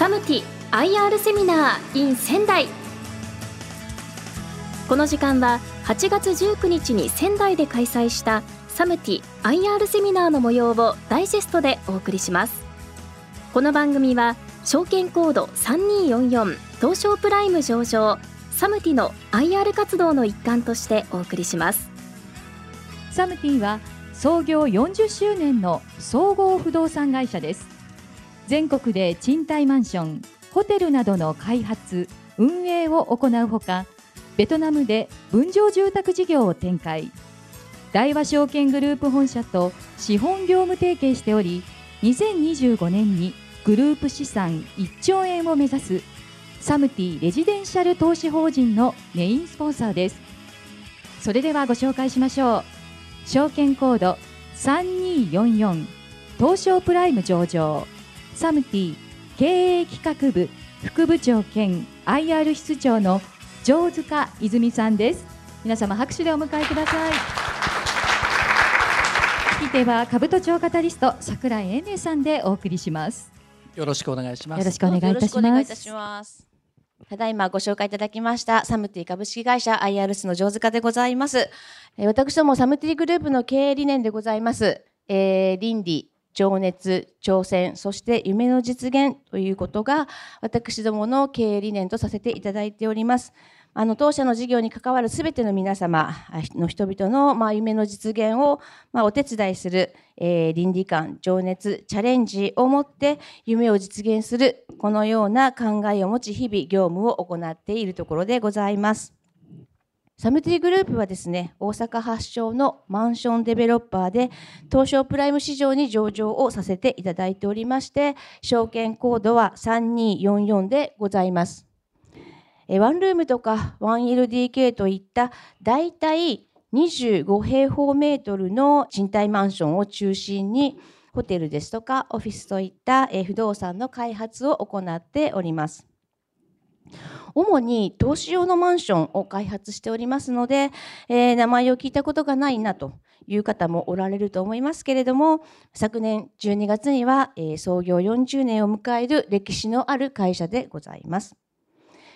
サムティ IR セミナー in 仙台。この時間は8月19日に仙台で開催したサムティ IR セミナーの模様をダイジェストでお送りします。この番組は証券コード3244東証プライム上場サムティの IR 活動の一環としてお送りします。サムティは創業40周年の総合不動産会社です。全国で賃貸マンションホテルなどの開発運営を行うほかベトナムで分譲住宅事業を展開。大和証券グループ本社と資本業務提携しており2025年にグループ資産1兆円を目指すサムティレジデンシャル投資法人のメインスポンサーです。それではご紹介しましょう。証券コード3244東証プライム上場。サムティ経営企画部副部長兼 IR 室長の城塚泉さんです。皆様拍手でお迎えください。聞いては兜町カタリスト桜井英明さんでお送りします。よろしくお願いします。よろしくお願いいたします。ただいまご紹介いただきましたサムティ株式会社 IRS の城塚でございます。えー私どもサムティグループの経営理念でございます、えー倫理情熱挑戦そして夢の実現ということが私どもの経営理念とさせていただいておりますあの当社の事業に関わるすべての皆様の人々の、まあ、夢の実現を、まあ、お手伝いする、えー倫理観情熱チャレンジを持って夢を実現するこのような考えを持ち日々業務を行っているところでございます。サムティグループはですね、大阪発祥のマンションデベロッパーで、東証プライム市場に上場をさせていただいておりまして、証券コードは3244でございます。えワンルームとか 1LDK といった大体25平方メートルの賃貸マンションを中心にホテルですとかオフィスといった不動産の開発を行っております。主に投資用のマンションを開発しておりますので、えー名前を聞いたことがないなという方もおられると思いますけれども、昨年12月には、えー創業40年を迎える歴史のある会社でございます。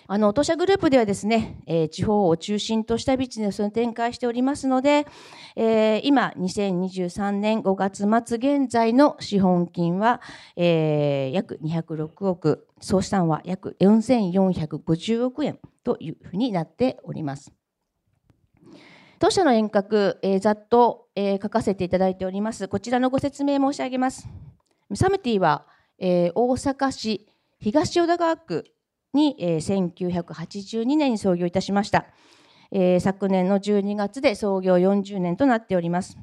あの当社グループではですね、えー地方を中心としたビジネスを展開しておりますので、えー今2023年5月末現在の資本金は、えー約206億、総資産は約4450億円というふうになっております。当社の遠隔、えーざっと、えー書かせていただいております。こちらのご説明申し上げます。サムティは、えー大阪市東淀川区に、えー1982年に創業いたしました。えー昨年の12月で創業40年となっております。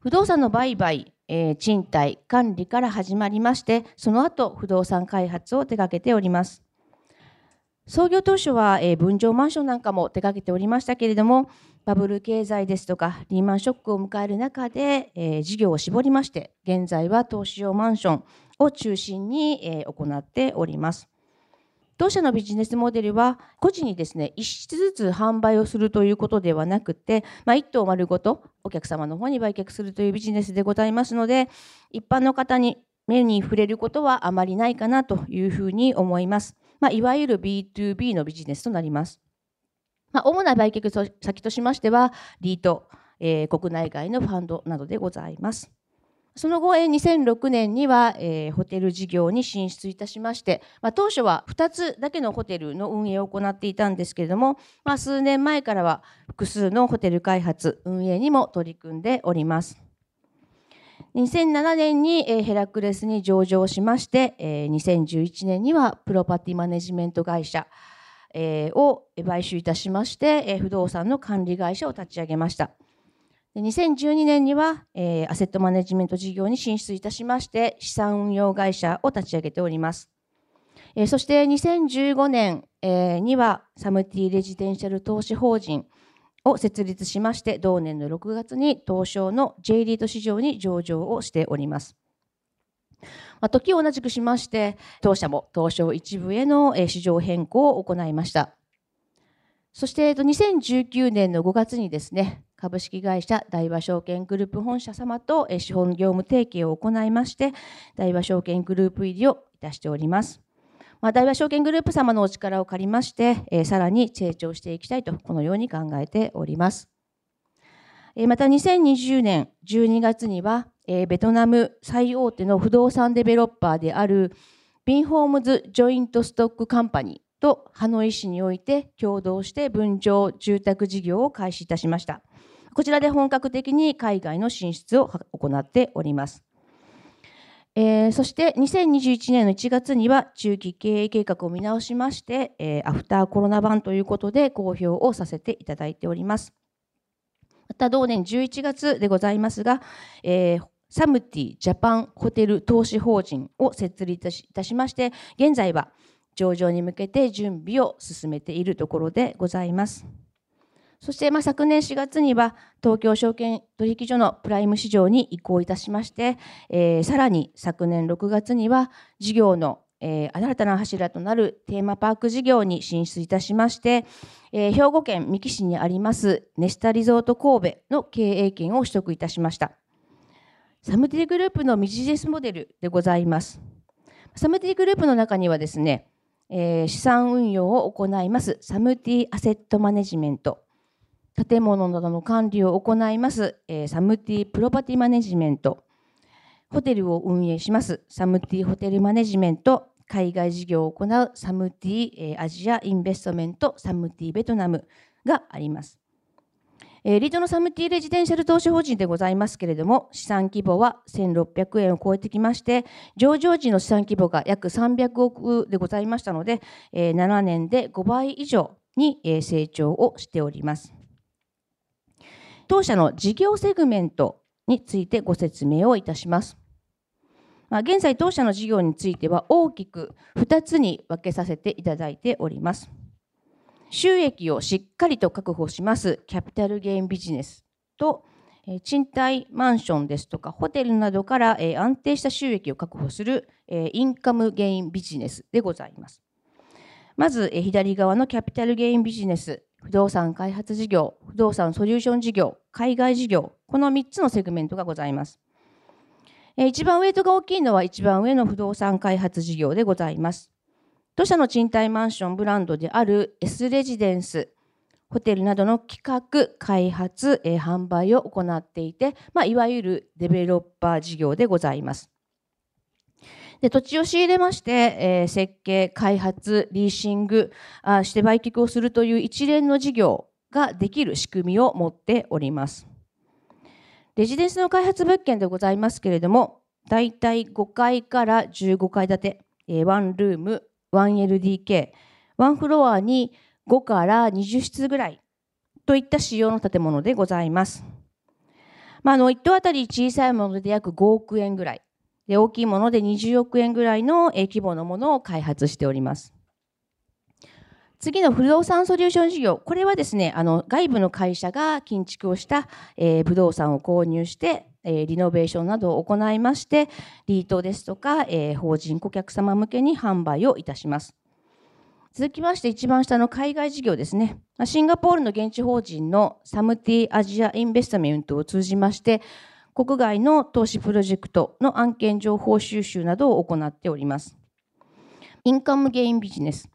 不動産の売買、えー賃貸、管理から始まりまして、その後不動産開発を手掛けております。創業当初は、えー分譲マンションなんかも手掛けておりましたけれども、バブル経済ですとかリーマンショックを迎える中で、えー事業を絞りまして、現在は投資用マンションを中心に、えー行っております。当社のビジネスモデルは、個人にですね、一室ずつ販売をするということではなくて、まあ、一棟丸ごとお客様の方に売却するというビジネスでございますので、一般の方に目に触れることはあまりないかなというふうに思います。まあ、いわゆる B2B のビジネスとなります。まあ、主な売却先としましては、リート、えー国内外のファンドなどでございます。その後、えー2006年には、えーホテル事業に進出いたしまして、まあ、当初は2つだけのホテルの運営を行っていたんですけれども、まあ、数年前からは複数のホテル開発、運営にも取り組んでおります。2007年にえーヘラクレスに上場しまして、えー2011年にはプロパティマネジメント会社えーを買収いたしまして、えー不動産の管理会社を立ち上げました。で2012年には、えーアセットマネジメント事業に進出いたしまして、資産運用会社を立ち上げております。えーそして2015年、えーには、サムティレジデンシャル投資法人を設立しまして、同年の6月に東証の J リート市場に上場をしております。まあ時を同じくしまして、当社も東証一部への市場変更を行いました。そして、2019年の5月にですね、株式会社大和証券グループ本社様と資本業務提携を行いまして、大和証券グループ入りをいたしております。まあ、大和証券グループ様のお力を借りまして、え、さらに成長していきたいと、このように考えております。え、また2020年12月には、え、ベトナム最大手の不動産デベロッパーであるビンホームズ・ジョイント・ストック・カンパニーとハノイ市において共同して分譲住宅事業を開始いたしました。こちらで本格的に海外の進出を行っております。えー、そして2021年の1月には中期経営計画を見直しまして、えー、アフターコロナ版ということで公表をさせていただいております。また同年11月でございますが、えー、サムティジャパンホテル投資法人を設立いたしまして、現在は上場に向けて準備を進めているところでございます。そして、まあ、昨年4月には東京証券取引所のプライム市場に移行いたしまして、えー、さらに昨年6月には事業のえー、新たな柱となるテーマパーク事業に進出いたしまして、えー、兵庫県三木市にありますネスタリゾート神戸の経営権を取得いたしました。サムティグループのビジネスモデルでございます。サムティグループの中にはですね、えー、資産運用を行いますサムティアセットマネジメント、建物などの管理を行います、えー、サムティプロパティマネジメント、ホテルを運営しますサムティホテルマネジメント、海外事業を行うサムティ、えー、アジアインベストメント、サムティベトナムがあります。えー、リートのサムティレジデンシャル投資法人でございますけれども、資産規模は1600円を超えてきまして、上場時の資産規模が約300億でございましたので、えー、7年で5倍以上に成長をしております。当社の事業セグメントについてご説明をいたします。まあ、現在、当社の事業については大きく2つに分けさせていただいております。収益をしっかりと確保しますキャピタルゲインビジネスと賃貸マンションですとかホテルなどから安定した収益を確保するインカムゲインビジネスでございます。まず左側のキャピタルゲインビジネス、不動産開発事業、不動産ソリューション事業、海外事業、この3つのセグメントがございます。一番ウェイトが大きいのは一番上の不動産開発事業でございます。当社の賃貸マンションブランドである S レジデンス、ホテルなどの企画、開発、販売を行っていて、まあ、いわゆるデベロッパー事業でございます。で土地を仕入れまして、えー、設計、開発、リーシングあして売却をするという一連の事業ができる仕組みを持っております。レジデンスの開発物件でございますけれども、だいたい5階から15階建て、えー、ワンルーム、1LDK、ワンフロアに5から20室ぐらいといった仕様の建物でございます。まあ、あの1棟あたり小さいもので約5億円ぐらいで、大きいもので20億円ぐらいの規模のものを開発しております。次の不動産ソリューション事業、これはですね、あの外部の会社が建築をした、えー、不動産を購入して、えー、リノベーションなどを行いまして、リートですとか、えー、法人顧客様向けに販売をいたします。続きまして、一番下の海外事業ですね。シンガポールの現地法人のサムティアジアインベストメントを通じまして、国外の投資プロジェクトの案件情報収集などを行っております。インカムゲインビジネス。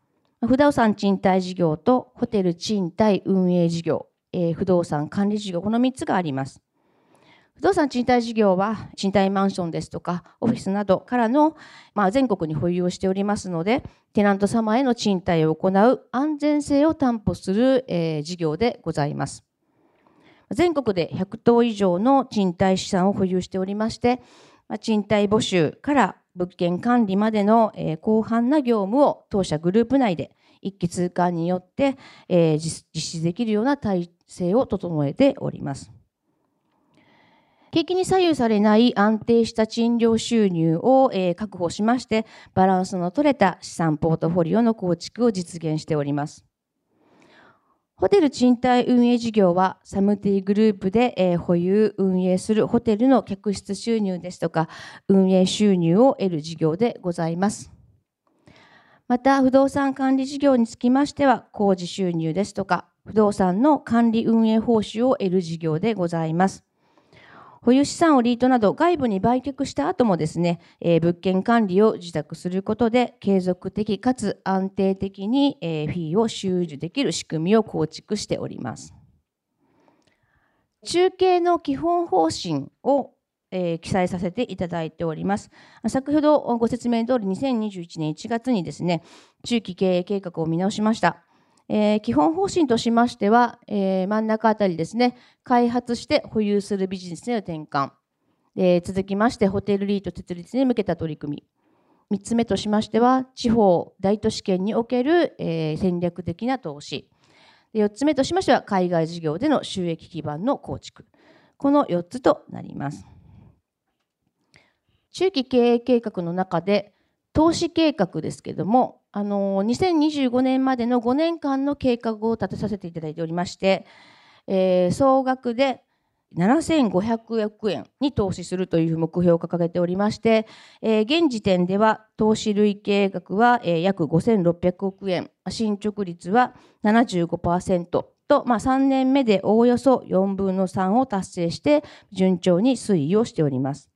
不動産賃貸事業とホテル賃貸運営事業、え、不動産管理事業、この3つがあります。不動産賃貸事業は賃貸マンションですとかオフィスなどからの、まあ、全国に保有をしておりますのでテナント様への賃貸を行う安全性を担保する、えー、事業でございます。全国で100棟以上の賃貸資産を保有しておりまして、賃貸募集から物件管理までの、広範な業務を当社グループ内で一気通貫によって、実施できるような体制を整えております。景気に左右されない安定した賃料収入を、確保しまして、バランスの取れた資産ポートフォリオの構築を実現しております。ホテル賃貸運営事業はサムティグループで、え保有運営するホテルの客室収入ですとか運営収入を得る事業でございます。また不動産管理事業につきましては工事収入ですとか不動産の管理運営報酬を得る事業でございます。保有資産をリートなど外部に売却した後もですね、えー、物件管理を受託することで継続的かつ安定的に、えー、フィーを収受できる仕組みを構築しております。中継の基本方針を、えー、記載させていただいております。先ほどご説明通り2021年1月にですね、中期経営計画を見直しました。えー、基本方針としましては、えー、真ん中あたりですね、開発して保有するビジネスへの転換。え続きまして、ホテルリート設立に向けた取り組み。3つ目としましては、地方、大都市圏における、え戦略的な投資。4つ目としましては、海外事業での収益基盤の構築。この4つとなります。中期経営計画の中で、投資計画ですけれども、あの2025年までの5年間の計画を立てさせていただいておりまして、えー、総額で7500億円に投資するという目標を掲げておりまして、えー、現時点では投資累計額は、えー、約5600億円、進捗率は75%と、まあ、3年目でおおよそ4分の3を達成して順調に推移をしております。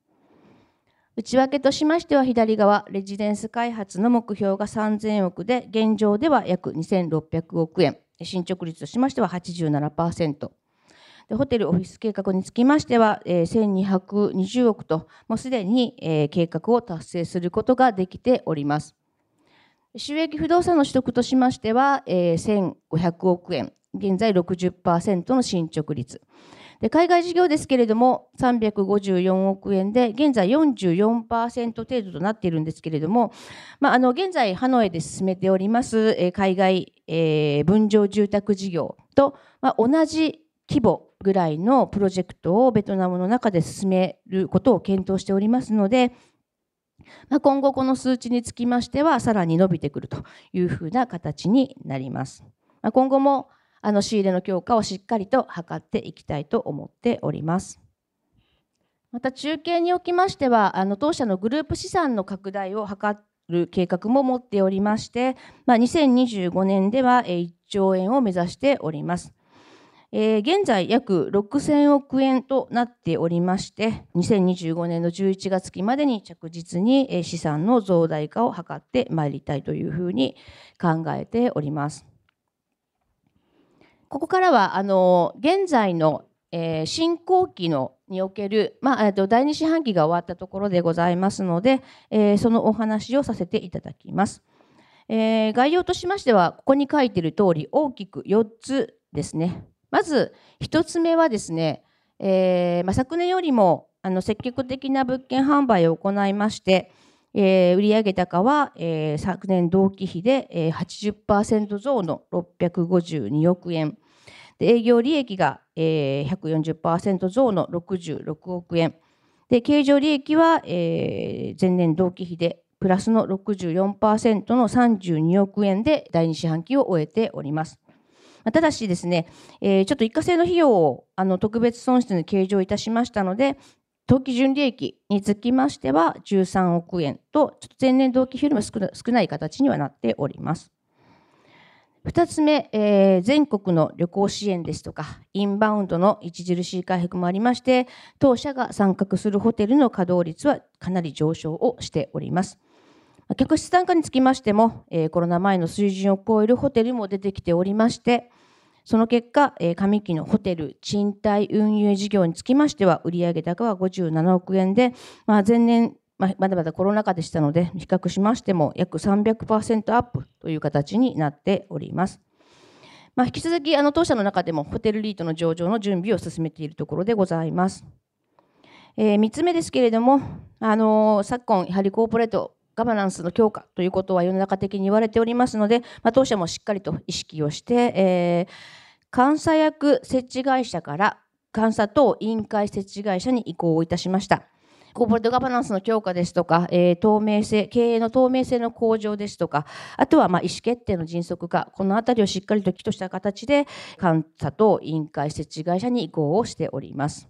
内訳としましては左側、レジデンス開発の目標が3000億で、現状では約2600億円。進捗率としましては87%。でホテルオフィス計画につきましては、えー、1220億と、もうすでに、えー、計画を達成することができております。収益不動産の取得としましては、えー、1500億円、現在60%の進捗率。で海外事業ですけれども、354億円で、現在44%程度となっているんですけれども、まあ、あの現在、ハノイで進めております、え海外、え、分譲住宅事業と、まあ、同じ規模ぐらいのプロジェクトをベトナムの中で進めることを検討しておりますので、まあ、今後この数値につきましてはさらに伸びてくるというふうな形になります。まあ、今後もあの仕入れの強化をしっかりと図っていきたいと思っております。また中継におきましては、あの当社のグループ資産の拡大を図る計画も持っておりまして、まあ、2025年では1兆円を目指しております。えー、現在約6000億円となっておりまして、2025年の11月期までに着実に資産の増大化を図ってまいりたいというふうに考えております。ここからはあの現在の、えー、進行期のにおける、まあ、と第二四半期が終わったところでございますので、えー、そのお話をさせていただきます。えー、概要としましては、ここに書いている通り、大きく4つですね。まず、1つ目はですね、えーまあ、昨年よりもあの積極的な物件販売を行いまして、えー、売上高は、えー、昨年同期比で、えー、80%増の652億円。で営業利益が、えー、140%増の66億円。で経常利益は、えー、前年同期比でプラスの64%の32億円で第2四半期を終えております。ただしですね、えー、ちょっと一過性の費用をあの特別損失に計上いたしましたので、当期純利益につきましては13億円と、ちょっと前年同期比よりも少ない形にはなっております。2つ目、えー、全国の旅行支援ですとか、インバウンドの著しい回復もありまして、当社が参画するホテルの稼働率はかなり上昇をしております。客室単価につきましても、えー、コロナ前の水準を超えるホテルも出てきておりまして、その結果え、上期のホテル賃貸運営事業につきましては、売上高は57億円で、まあ、前年、まあ、まだまだコロナ禍でしたので、比較しましても約300%アップという形になっております。まあ、引き続き、あの当社の中でもホテルリートの上場の準備を進めているところでございます。えー、3つ目ですけれども、あの昨今、やはりコーポレートガバナンスの強化ということは世の中的に言われておりますので、まあ、当社もしっかりと意識をして、えー、監査役設置会社から監査等委員会設置会社に移行をいたしました。コーポレートガバナンスの強化ですとか、えー、透明性、経営の透明性の向上ですとか、あとはまあ意思決定の迅速化、このあたりをしっかりと起とした形で、監査等委員会設置会社に移行をしております。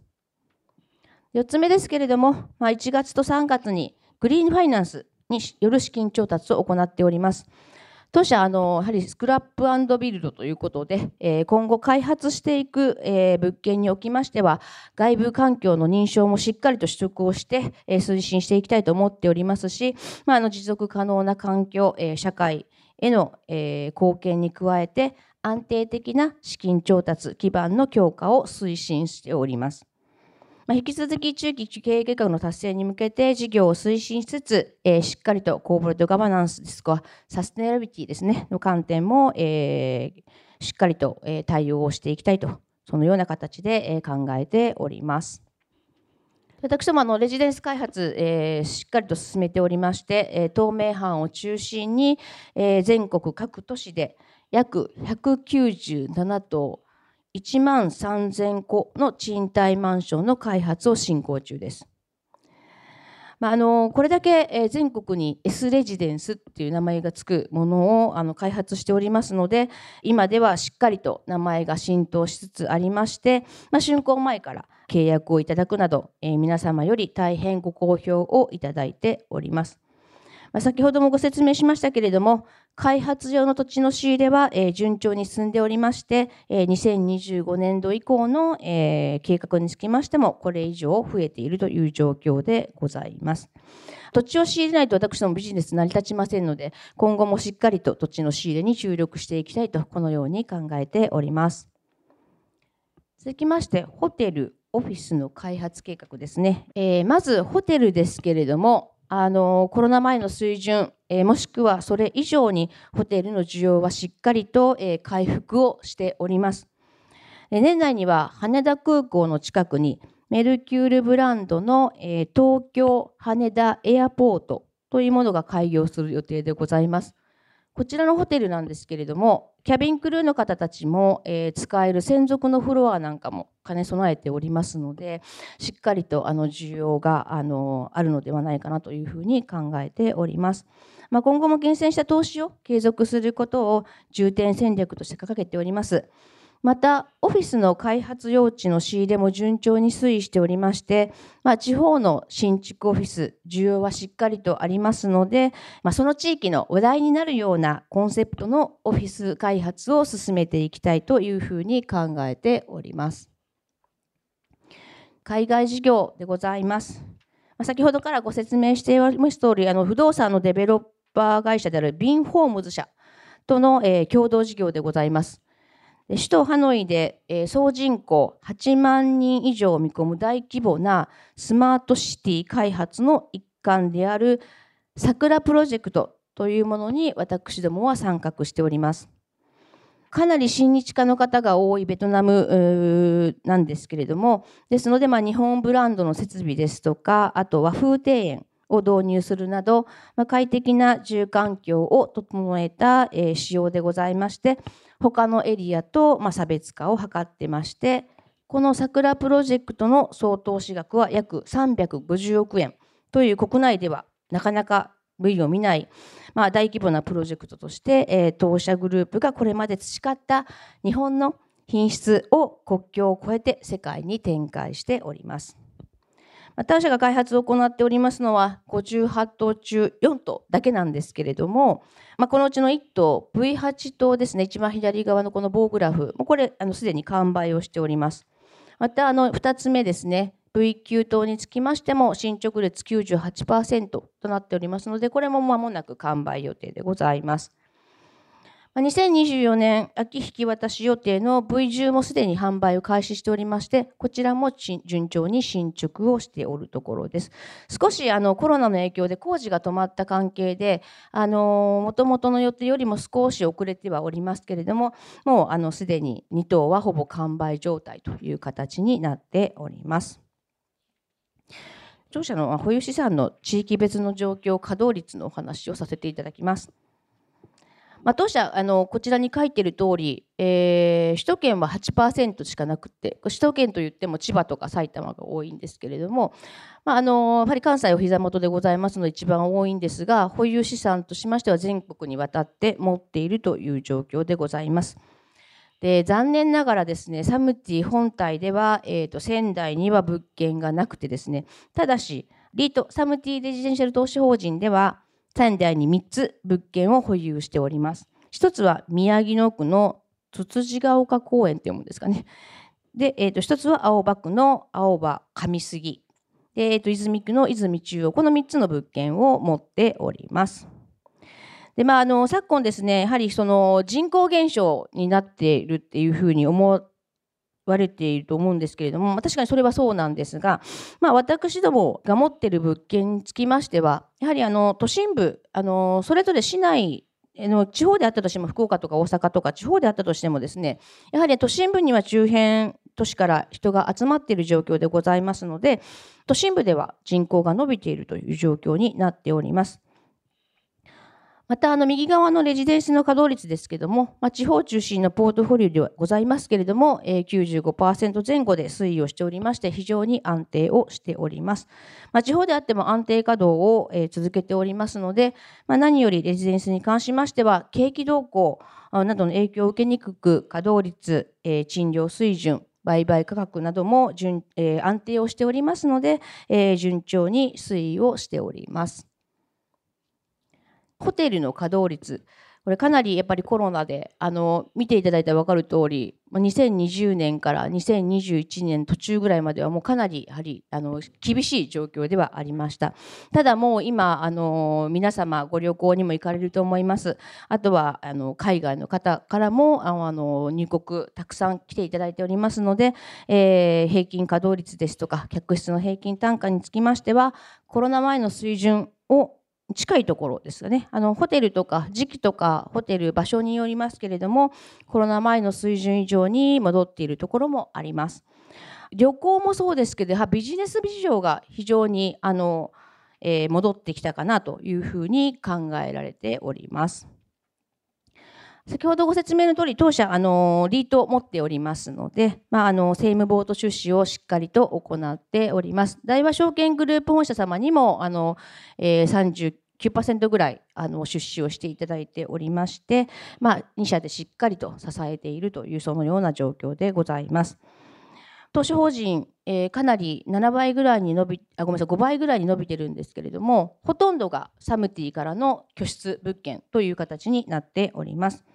4つ目ですけれども、まあ、1月と3月にグリーンファイナンスによる資金調達を行っております。当社あのやはりスクラップビルドということで、えー、今後開発していく、えー、物件におきましては外部環境の認証もしっかりと取得をして、えー、推進していきたいと思っておりますし、まあ、あの持続可能な環境、えー、社会への、えー、貢献に加えて安定的な資金調達基盤の強化を推進しております。まあ、引き続き中期経営計画の達成に向けて事業を推進しつつ、えー、しっかりとコーポレートガバナンスですとかサステナビティですねの観点も、えー、しっかりと、えー、対応をしていきたいとそのような形で、えー、考えております。私どもあのレジデンス開発、えー、しっかりと進めておりまして、えー、東名阪を中心に、えー、全国各都市で約197棟1万3000戸の賃貸マンションの開発を進行中です。まあ、あのこれだけ全国に S レジデンスっていう名前がつくものをあの開発しておりますので今ではしっかりと名前が浸透しつつありまして、まあ、竣工前から契約をいただくなど、えー、皆様より大変ご好評をいただいております。まあ、先ほどもご説明しましたけれども開発用の土地の仕入れは、えー、順調に進んでおりまして、えー、2025年度以降の、えー、計画につきましても、これ以上増えているという状況でございます。土地を仕入れないと私どもビジネス成り立ちませんので、今後もしっかりと土地の仕入れに注力していきたいと、このように考えております。続きまして、ホテル、オフィスの開発計画ですね。えー、まず、ホテルですけれども、あのコロナ前の水準、え、もしくはそれ以上にホテルの需要はしっかりと、え、回復をしております。年内には羽田空港の近くにメルキュールブランドの、え、東京羽田エアポートというものが開業する予定でございます。こちらのホテルなんですけれども、キャビンクルーの方たちも、えー、使える専属のフロアなんかも兼ね備えておりますので、しっかりとあの需要があのあるのではないかなというふうに考えております。まあ、今後も厳選した投資を継続することを重点戦略として掲げております。また、オフィスの開発用地の仕入れも順調に推移しておりまして、まあ、地方の新築オフィス、需要はしっかりとありますので、まあ、その地域の話題になるようなコンセプトのオフィス開発を進めていきたいというふうに考えております。海外事業でございます。ま先ほどからご説明しております通り、あの不動産のデベロッパー会社であるビンホームズ社との、えー、共同事業でございます。首都ハノイで、総人口8万人以上を見込む大規模なスマートシティ開発の一環である桜プロジェクトというものに私どもは参画しております。かなり親日家の方が多いベトナムなんですけれども、ですので、まあ、日本ブランドの設備ですとか、あと和風庭園を導入するなど、まあ、快適な住環境を整えた、えー、仕様でございまして、他のエリアと、ま差別化を図ってまして、この桜プロジェクトの総投資額は約350億円という国内ではなかなか類を見ない、まあ、大規模なプロジェクトとして、えー、当社グループがこれまで培った日本の品質を国境を越えて世界に展開しております。当社が開発を行っておりますのは58棟中4棟だけなんですけれども、まあ、このうちの1棟 V8 棟ですね一番左側のこの棒グラフもこれすでに完売をしております。またあの2つ目ですね V9 棟につきましても進捗率98%となっておりますのでこれも間もなく完売予定でございます。2024年秋引き渡し予定の V10 もすでに販売を開始しておりまして、こちらも順調に進捗をしておるところです。少しあのコロナの影響で工事が止まった関係で、あの元々の予定よりも少し遅れてはおりますけれども、もうあのすでに2棟はほぼ完売状態という形になっております。当社の保有資産の地域別の状況、稼働率のお話をさせていただきます。まあ、当社あのこちらに書いている通り、えー、首都圏は8%しかなくて首都圏といっても千葉とか埼玉が多いんですけれども、まあ、あのやはり関西お膝元でございますので一番多いんですが保有資産としましては全国にわたって持っているという状況でございます。で残念ながらですねサムティ本体では、えーと、仙台には物件がなくてですねただしリートサムティデジデンシャル投資法人では仙台に3つ物件を保有しております。一つは宮城野区のつつじが丘公園って読むんですかね。で、えー、と一つは青葉区の青葉上杉。で、えー、と泉区の泉中央。この3つの物件を持っております。で、まあ、あの、昨今ですね、やはりその人口減少になっているっていうふうに思われていると思うんですけれども、確かにそれはそうなんですが、まあ、私どもが持っている物件につきましては、やはりあの都心部、あのそれぞれ市内の地方であったとしても福岡とか大阪とか地方であったとしてもですねやはり都心部には周辺都市から人が集まっている状況でございますので都心部では人口が伸びているという状況になっております。また、あの、右側のレジデンスの稼働率ですけども、まあ、地方中心のポートフォリオではございますけれども、えー、95%前後で推移をしておりまして、非常に安定をしております。まあ、地方であっても安定稼働を、えー、続けておりますので、まあ、何よりレジデンスに関しましては、景気動向などの影響を受けにくく、稼働率、えー、賃料水準、売買価格なども順、えー、安定をしておりますので、えー、順調に推移をしております。ホテルの稼働率、これかなりやっぱりコロナであの見ていただいたら分かる通り2020年から2021年途中ぐらいまではもうかなりやはりあの厳しい状況ではありました。ただもう今あの皆様ご旅行にも行かれると思います。あとはあの海外の方からもあの入国たくさん来ていただいておりますので、えー、平均稼働率ですとか客室の平均単価につきましてはコロナ前の水準を近いところですよね。あのホテルとか時期とかホテル場所によりますけれどもコロナ前の水準以上に戻っているところもあります。旅行もそうですけどビジネス事情が非常にあの、えー、戻ってきたかなというふうに考えられております。先ほどご説明の通り、当社、あの、リートを持っておりますので、まあ、あの、政務ボート出資をしっかりと行っております。大和証券グループ本社様にも、あの、えー、39%ぐらいあの出資をしていただいておりまして、まあ、2社でしっかりと支えているというそのような状況でございます。投資法人、えー、かなり7倍ぐらいに伸びあごめんなさい5倍ぐらいに伸びてるんですけれどもほとんどがサムティからの拠出物件という形になっております。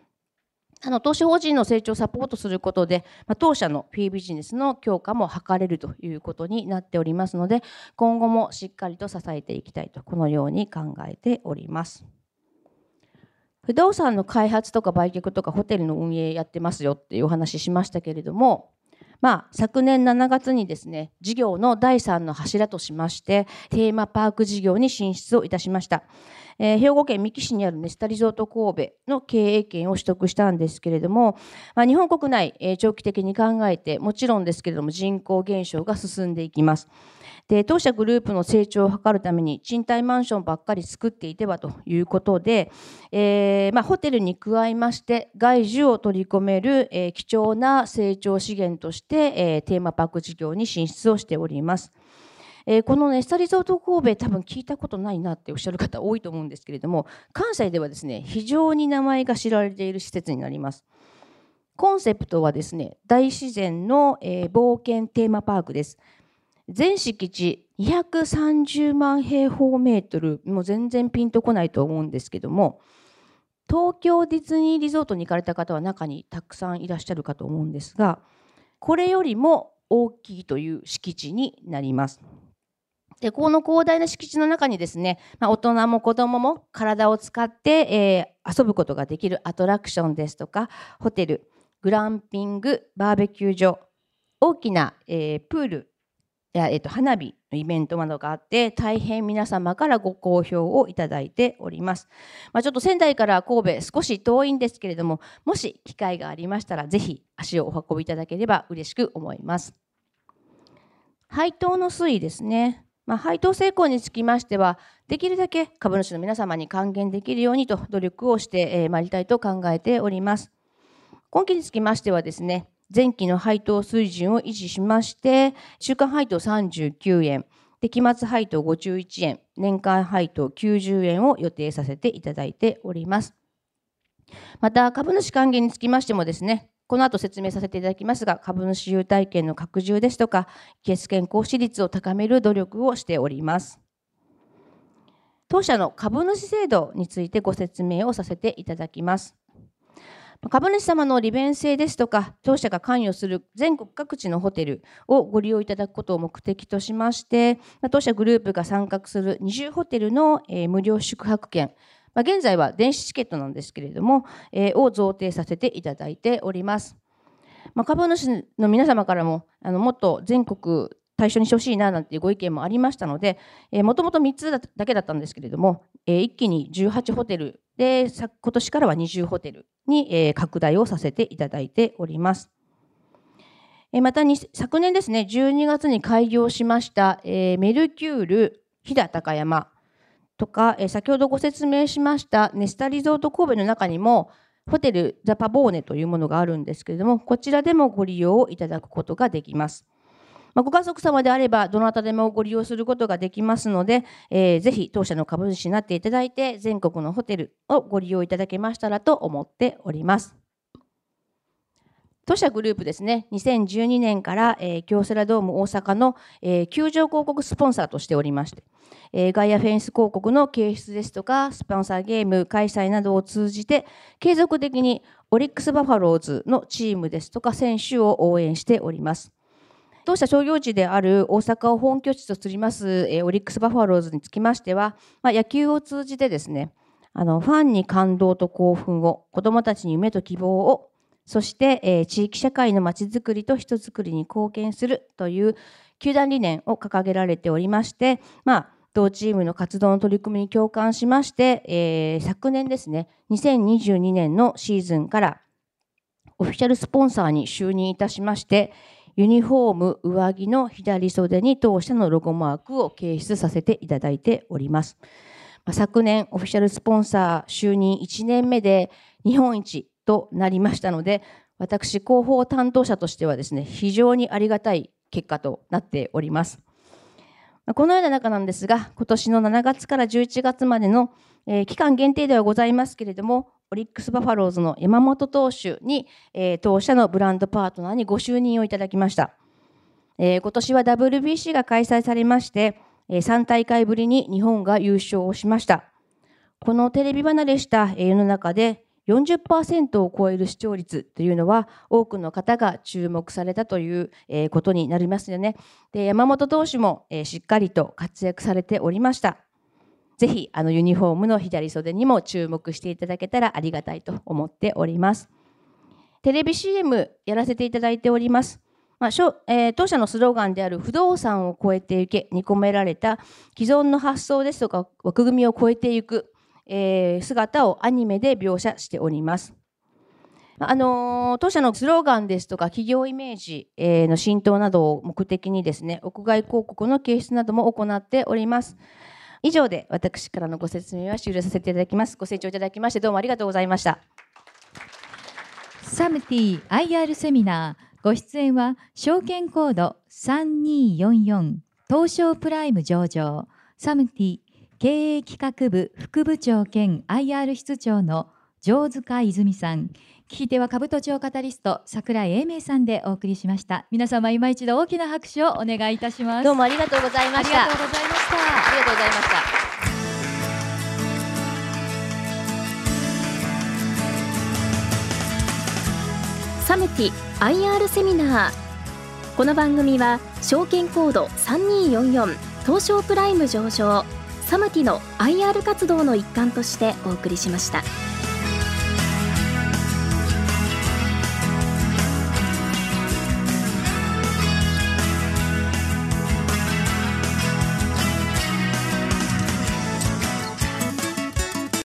あの投資法人の成長をサポートすることで、まあ、当社のフィービジネスの強化も図れるということになっておりますので、今後もしっかりと支えていきたいと、このように考えております。不動産の開発とか売却とかホテルの運営やってますよっていうお話ししましたけれども、まあ、昨年7月にですね、事業の第3の柱としまして、テーマパーク事業に進出をいたしました。えー、兵庫県三木市にあるネスタリゾート神戸の経営権を取得したんですけれども、まあ、日本国内、えー、長期的に考えて、もちろんですけれども人口減少が進んでいきます。で当社グループの成長を図るために賃貸マンションばっかり作っていてはということで、えー、まあ、ホテルに加えまして外需を取り込める、え、貴重な成長資源として、えー、テーマパーク事業に進出をしております。えこのネスタリゾート神戸多分聞いたことないなっておっしゃる方多いと思うんですけれども関西ではですね非常に名前が知られている施設になります。コンセプトはですね大自然の、え冒険テーマパークです。全敷地230万平方メートルもう全然ピンとこないと思うんですけども東京ディズニーリゾートに行かれた方は中にたくさんいらっしゃるかと思うんですがこれよりも大きいという敷地になります。でこの広大な敷地の中にですね、まあ、大人も子どもも体を使って、えー、遊ぶことができるアトラクションですとかホテルグランピングバーベキュー場大きな、えー、プールや、えーと、花火イベントなどがあって大変皆様からご好評をいただいております、まあ、ちょっと仙台から神戸少し遠いんですけれどももし機会がありましたらぜひ足をお運びいただければ嬉しく思います。配当の推移ですね。まあ、配当成功につきましては、できるだけ株主の皆様に還元できるようにと努力をしてまいりたいと考えております。今期につきましてはですね、前期の配当水準を維持しまして、週間配当39円、で期末配当51円、年間配当90円を予定させていただいております。また、株主還元につきましてもですね、この後説明させていただきますが、株主優待券の拡充ですとか、決権行使率を高める努力をしております。当社の株主制度についてご説明をさせていただきます。株主様の利便性ですとか、当社が関与する全国各地のホテルをご利用いただくことを目的としまして、当社グループが参画する20ホテルの無料宿泊券、現在は電子チケットなんですけれども、を贈呈させていただいております。株主の皆様からもあの、もっと全国対象にしてほしいななんていうご意見もありましたので、もともと3つだけだったんですけれども、一気に18ホテルで、今年からは20ホテルに拡大をさせていただいております。また昨年ですね、12月に開業しました、メルキュール飛騨高山とか、先ほどご説明しましたネスタリゾート神戸の中にも、ホテルザ・パボーネというものがあるんですけれども、こちらでもご利用をいただくことができます。まあ、ご家族様であれば、どなたでもご利用することができますので、えー、ぜひ当社の株主になっていただいて、全国のホテルをご利用いただけましたらと思っております。当社グループですね、2012年から、えー、京セラドーム大阪の、えー、球場広告スポンサーとしておりまして、えー、ガイアフェンス広告の掲出ですとか、スポンサーゲーム開催などを通じて、継続的にオリックス・バファローズのチームですとか選手を応援しております。当社商業地である大阪を本拠地とすります、えオリックス・バファローズにつきましては、まあ、野球を通じてですね、あのファンに感動と興奮を、子どもたちに夢と希望を、そして、え地域社会のまちづくりと人づくりに貢献するという球団理念を掲げられておりまして、まあ、同チームの活動の取り組みに共感しまして、えー、昨年ですね、2022年のシーズンからオフィシャルスポンサーに就任いたしまして、ユニフォーム上着の左袖に当社のロゴマークを掲出させていただいております。昨年オフィシャルスポンサー就任1年目で日本一となりましたので、私広報担当者としてはですね、非常にありがたい結果となっております。このような中なんですが、今年の7月から11月までの、えー、期間限定ではございますけれども、オリックス・バファローズの山本投手に、えー、当社のブランドパートナーにご就任をいただきました。えー、今年は WBC が開催されまして、えー、3大会ぶりに日本が優勝をしました。このテレビ離れした世の中で40%を超える視聴率というのは多くの方が注目されたということになりますよね。で山本投手もしっかりと活躍されておりました。ぜひあのユニフォームの左袖にも注目していただけたらありがたいと思っております。テレビ CM やらせていただいております。まあえー、当社のスローガンである不動産を超えていけに込められた既存の発想ですとか枠組みを超えていく、えー、姿をアニメで描写しております。あの当社のスローガンですとか企業イメージの浸透などを目的にですね屋外広告の掲出なども行っております。以上で私からのご説明は終了させていただきます。ご清聴いただきましてどうもありがとうございました。サムティ IR セミナーご出演は証券コード3244東証プライム上場サムティ経営企画部副部長兼 IR 室長の城塚泉さん聞き手は株都庁カタリスト桜井英明さんでお送りしました。皆様今一度大きな拍手をお願いいたします。どうもありがとうございました。ありがとうございました。ありがとうございました。サムティ IR セミナー。この番組は証券コード3244東証プライム上場。サムティの IR 活動の一環としてお送りしました。